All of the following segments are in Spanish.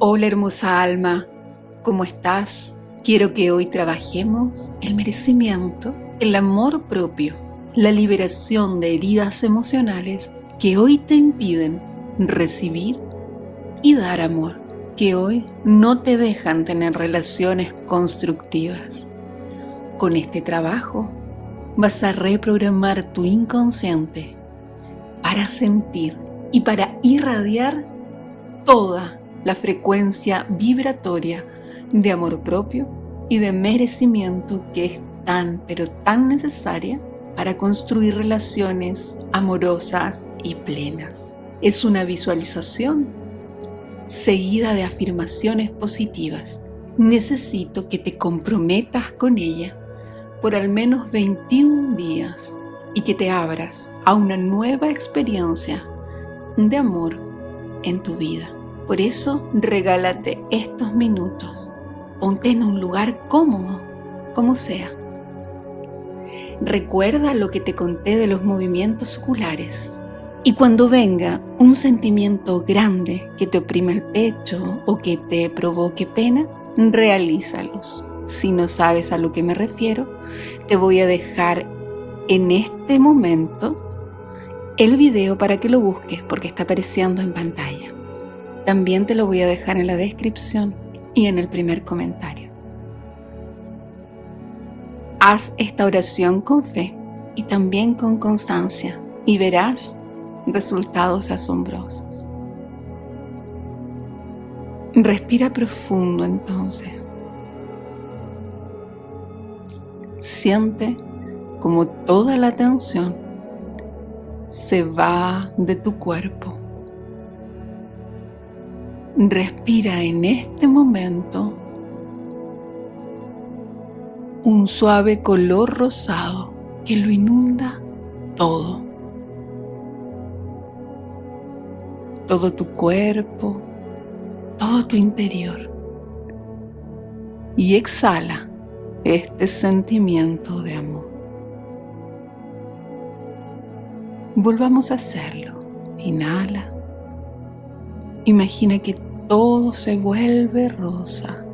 Hola hermosa alma, ¿cómo estás? Quiero que hoy trabajemos el merecimiento, el amor propio, la liberación de heridas emocionales que hoy te impiden recibir y dar amor, que hoy no te dejan tener relaciones constructivas. Con este trabajo vas a reprogramar tu inconsciente para sentir y para irradiar toda la frecuencia vibratoria de amor propio y de merecimiento que es tan pero tan necesaria para construir relaciones amorosas y plenas. Es una visualización seguida de afirmaciones positivas. Necesito que te comprometas con ella por al menos 21 días y que te abras a una nueva experiencia de amor en tu vida. Por eso regálate estos minutos. Ponte en un lugar cómodo, como sea. Recuerda lo que te conté de los movimientos oculares. Y cuando venga un sentimiento grande que te oprime el pecho o que te provoque pena, realízalos. Si no sabes a lo que me refiero, te voy a dejar en este momento el video para que lo busques porque está apareciendo en pantalla. También te lo voy a dejar en la descripción y en el primer comentario. Haz esta oración con fe y también con constancia y verás resultados asombrosos. Respira profundo entonces. Siente como toda la tensión se va de tu cuerpo Respira en este momento un suave color rosado que lo inunda todo. Todo tu cuerpo, todo tu interior. Y exhala este sentimiento de amor. Volvamos a hacerlo. Inhala. Imagina que todo se vuelve rosa.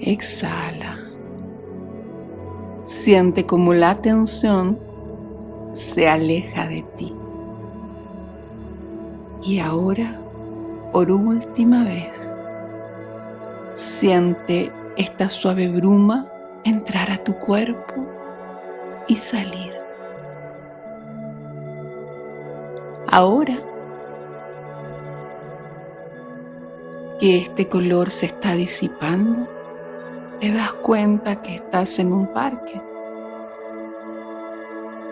Exhala. Siente como la tensión se aleja de ti. Y ahora, por última vez, siente esta suave bruma entrar a tu cuerpo y salir. Ahora, que este color se está disipando, te das cuenta que estás en un parque,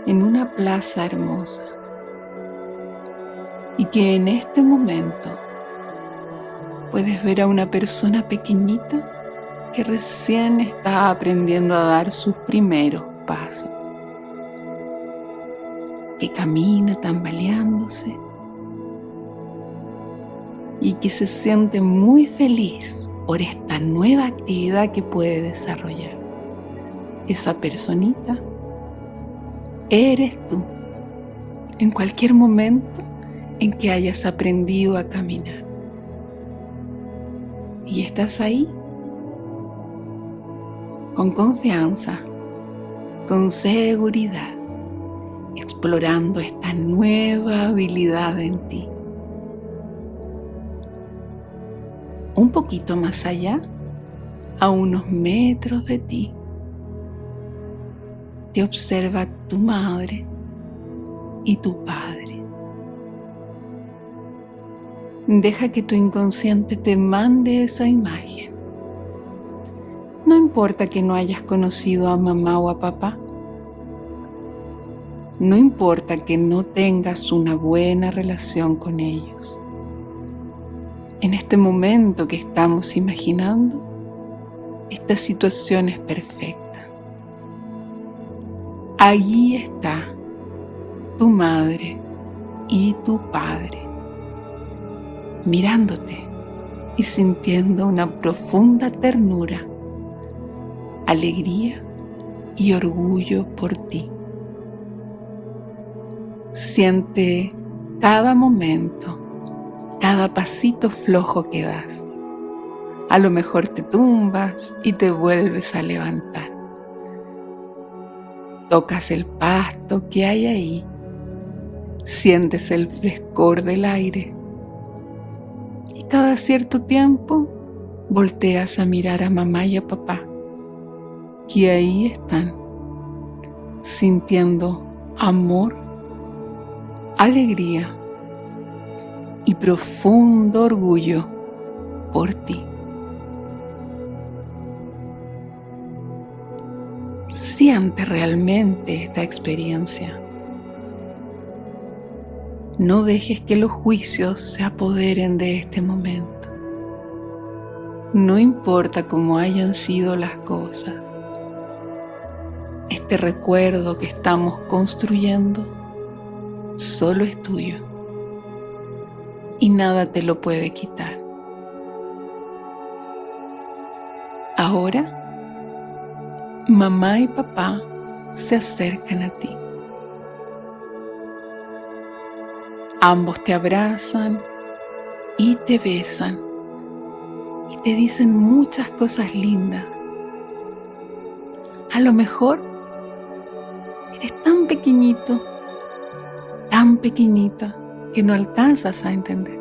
en una plaza hermosa, y que en este momento puedes ver a una persona pequeñita que recién está aprendiendo a dar sus primeros pasos, que camina tambaleándose y que se siente muy feliz por esta nueva actividad que puede desarrollar. Esa personita eres tú en cualquier momento en que hayas aprendido a caminar. Y estás ahí con confianza, con seguridad, explorando esta nueva habilidad en ti. Poquito más allá, a unos metros de ti, te observa tu madre y tu padre. Deja que tu inconsciente te mande esa imagen. No importa que no hayas conocido a mamá o a papá. No importa que no tengas una buena relación con ellos en este momento que estamos imaginando, esta situación es perfecta. Allí está tu madre y tu padre, mirándote y sintiendo una profunda ternura, alegría y orgullo por ti. Siente cada momento cada pasito flojo que das. A lo mejor te tumbas y te vuelves a levantar. Tocas el pasto que hay ahí. Sientes el frescor del aire. Y cada cierto tiempo volteas a mirar a mamá y a papá, que ahí están, sintiendo amor, alegría y profundo orgullo por ti. Siente realmente esta experiencia. No dejes que los juicios se apoderen de este momento. No importa cómo hayan sido las cosas. Este recuerdo que estamos construyendo solo es tuyo y nada te lo puede quitar. Ahora, mamá y papá se acercan a ti. Ambos te abrazan y te besan y te dicen muchas cosas lindas. A lo mejor eres tan pequeñito, tan pequeñita que no alcanzas a entender,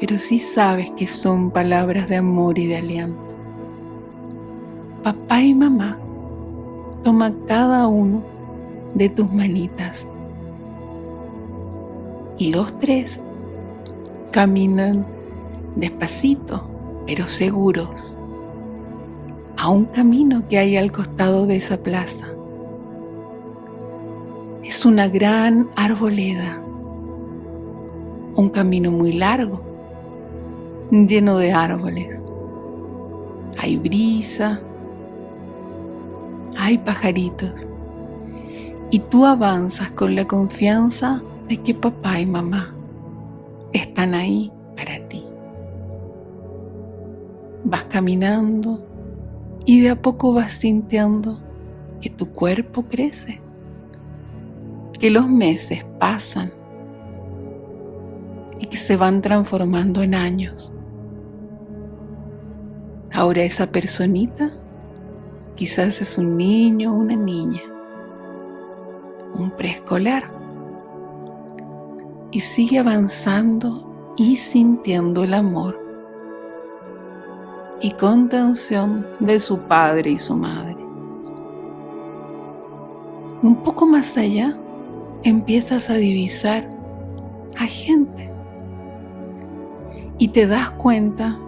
pero sí sabes que son palabras de amor y de aliento. Papá y mamá, toma cada uno de tus manitas y los tres caminan despacito, pero seguros, a un camino que hay al costado de esa plaza. Es una gran arboleda un camino muy largo, lleno de árboles. Hay brisa, hay pajaritos y tú avanzas con la confianza de que papá y mamá están ahí para ti. Vas caminando y de a poco vas sintiendo que tu cuerpo crece, que los meses pasan y que se van transformando en años. Ahora esa personita quizás es un niño o una niña, un preescolar, y sigue avanzando y sintiendo el amor y contención de su padre y su madre. Un poco más allá empiezas a divisar a gente y te das cuenta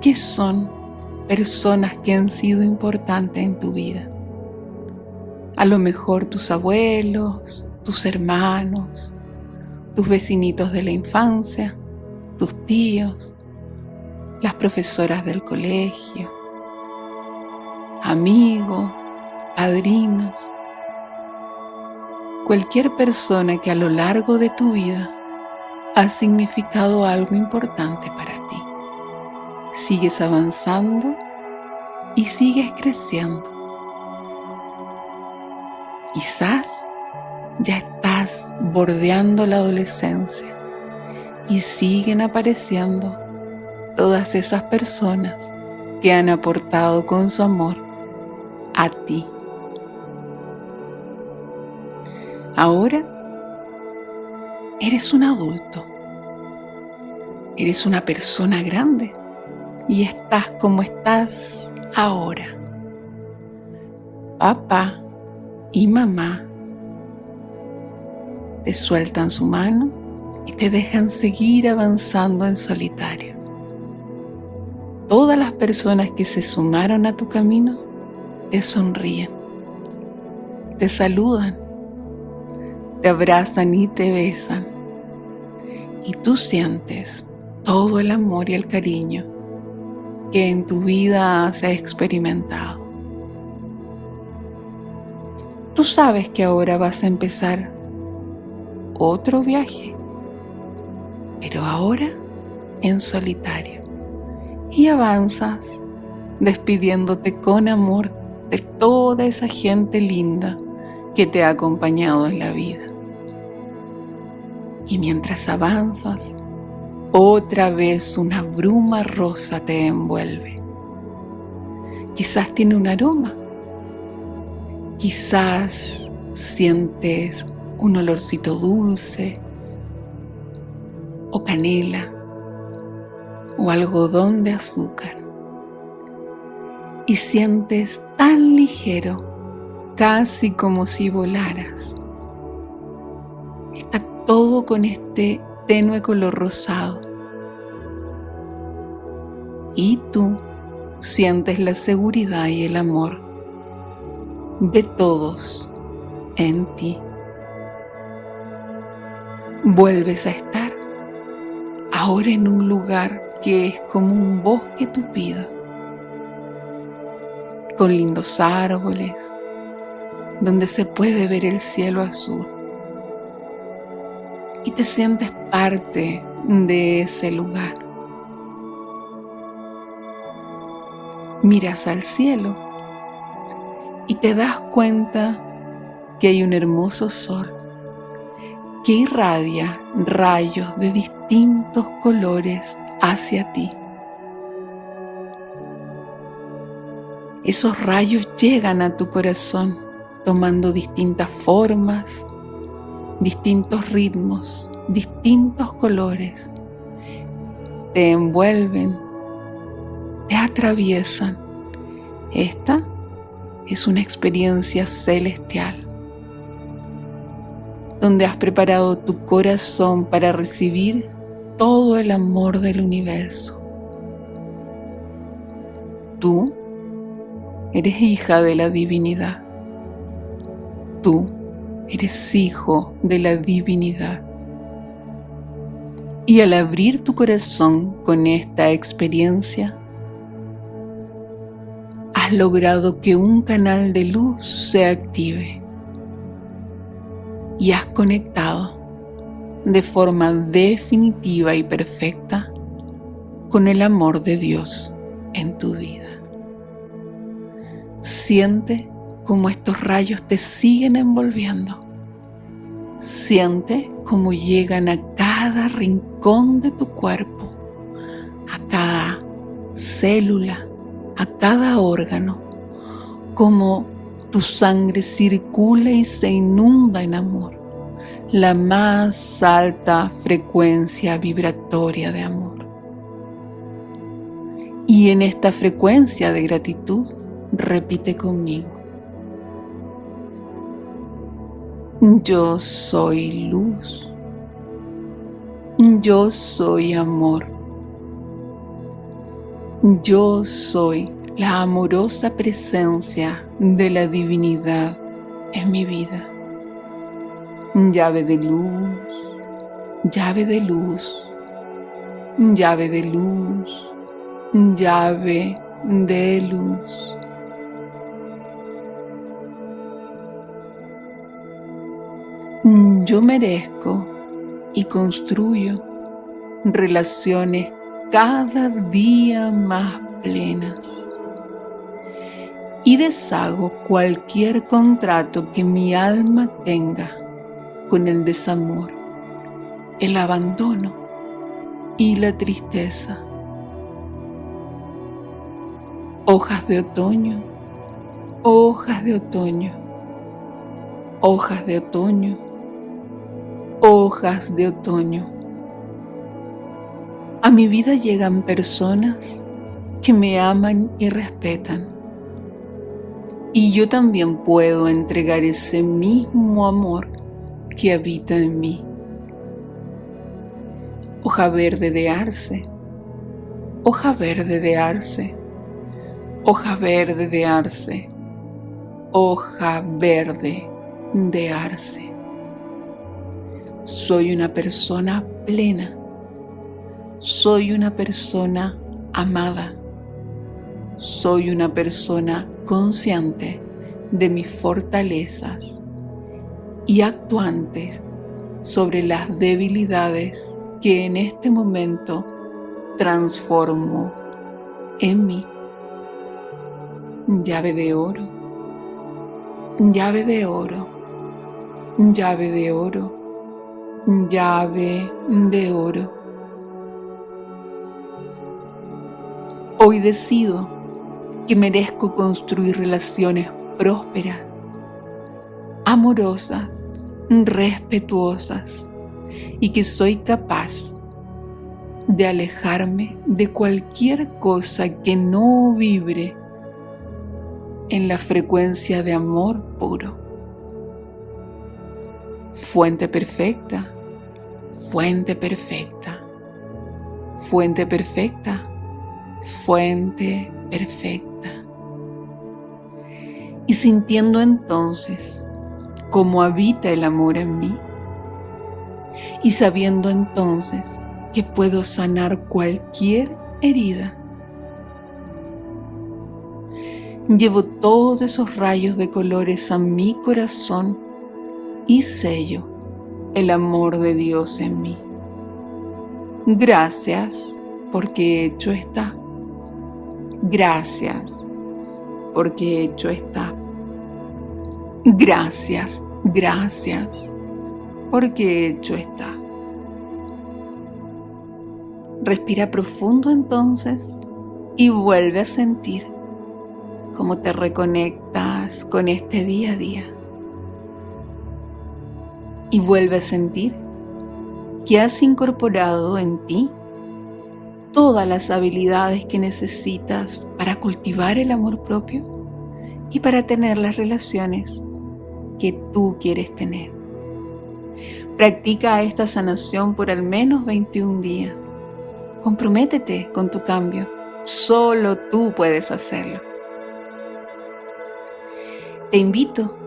que son personas que han sido importantes en tu vida. A lo mejor tus abuelos, tus hermanos, tus vecinitos de la infancia, tus tíos, las profesoras del colegio, amigos, padrinos, cualquier persona que a lo largo de tu vida ha significado algo importante para ti. Sigues avanzando y sigues creciendo. Quizás ya estás bordeando la adolescencia y siguen apareciendo todas esas personas que han aportado con su amor a ti. Ahora Eres un adulto. Eres una persona grande y estás como estás ahora. Papá y mamá te sueltan su mano y te dejan seguir avanzando en solitario. Todas las personas que se sumaron a tu camino te sonríen, te saludan te abrazan y te besan. Y tú sientes todo el amor y el cariño que en tu vida has experimentado. Tú sabes que ahora vas a empezar otro viaje, pero ahora en solitario. Y avanzas despidiéndote con amor de toda esa gente linda que te ha acompañado en la vida. Y mientras avanzas, Otra vez una bruma rosa te envuelve. Quizás tiene un aroma. Quizás sientes un olorcito dulce o canela o algodón de azúcar y sientes tan ligero, casi como si volaras. Está todo con este tenue color rosado. Y tú sientes la seguridad y el amor de todos en ti. Vuelves a estar ahora en un lugar que es como un bosque tupido con lindos árboles, donde se puede ver el cielo azul. Y te sientes parte de ese lugar. Miras al cielo y te das cuenta que hay un hermoso sol que irradia rayos de distintos colores hacia ti. esos rayos llegan a tu corazón tomando distintas formas, distintos ritmos, distintos colores. Te envuelven, te atraviesan. Esta es una experiencia celestial donde has preparado tu corazón para recibir todo el amor del universo. Tú eres hija de la divinidad. Tú eres hijo de la divinidad. Y al abrir tu corazón con esta experiencia, has logrado que un canal de luz se active y has conectado de forma definitiva y perfecta con el amor de Dios en tu vida. Siente cómo estos rayos te siguen envolviendo. Siente cómo llegan a cada rincón de tu cuerpo, a cada célula, a cada órgano, como tu sangre circula y se inunda en amor, la más alta frecuencia vibratoria de amor. Y en esta frecuencia de gratitud, Repite conmigo. Yo soy luz. Yo soy amor. Yo soy la amorosa presencia de la divinidad en mi vida. Llave de luz, llave de luz, llave de luz, llave de luz. Yo merezco y construyo relaciones cada día más plenas y deshago cualquier contrato que mi alma tenga con el desamor, el abandono y la tristeza. Hojas de otoño, hojas de otoño, hojas de otoño hojas de otoño. A mi vida llegan personas que me aman y respetan. Y yo también puedo entregar ese mismo amor que habita en mí. Hoja verde de arce, hoja verde de arce, hoja verde de arce, hoja verde de arce. Soy una persona plena. Soy una persona amada. Soy una persona consciente de mis fortalezas y actuantes sobre las debilidades que en este momento transformo en mí. Llave de oro, llave de oro, llave de oro llave de oro, Hoy decido que merezco construir relaciones prósperas, amorosas, respetuosas y que soy capaz de alejarme de cualquier cosa que no vibre en la frecuencia de amor puro. Fuente perfecta, fuente perfecta, fuente perfecta, fuente perfecta. Y sintiendo entonces cómo habita el amor en mí, y sabiendo entonces que puedo sanar cualquier herida, llevo todos esos rayos de colores a mi corazón y sello el amor de Dios en mí. Gracias porque hecho está. Gracias porque hecho está. Gracias, gracias porque hecho está. Respira profundo entonces y vuelve a sentir cómo te reconectas con este día a día y vuelve a sentir que has incorporado en ti todas las habilidades que necesitas para cultivar el amor propio y para tener las relaciones que tú quieres tener. Practica esta sanación por al menos 21 días. Comprométete con tu cambio. Solo tú puedes hacerlo. Te invito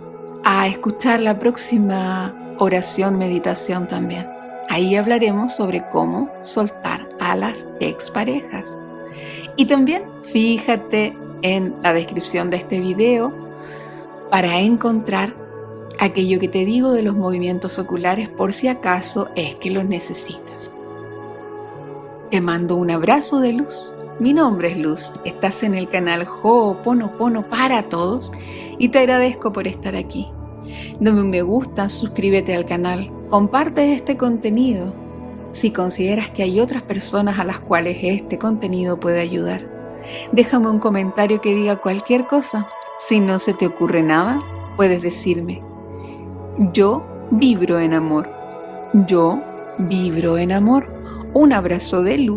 a escuchar la próxima oración, meditación también. Ahí hablaremos sobre cómo soltar las exparejas. Y también fíjate en la descripción de este video para encontrar aquello que te digo de los movimientos oculares por si acaso es que los necesitas. Te mando un abrazo de luz. Mi nombre es Luz, estás en el canal Ho'oponopono para todos y te agradezco por estar aquí. Dame un me gusta, suscríbete al canal, comparte este contenido si consideras que hay otras personas a las cuales este contenido puede ayudar. Déjame un comentario que diga cualquier cosa. Si no se te ocurre nada, puedes decirme, yo vibro en amor. Yo vibro en amor. Un abrazo de luz.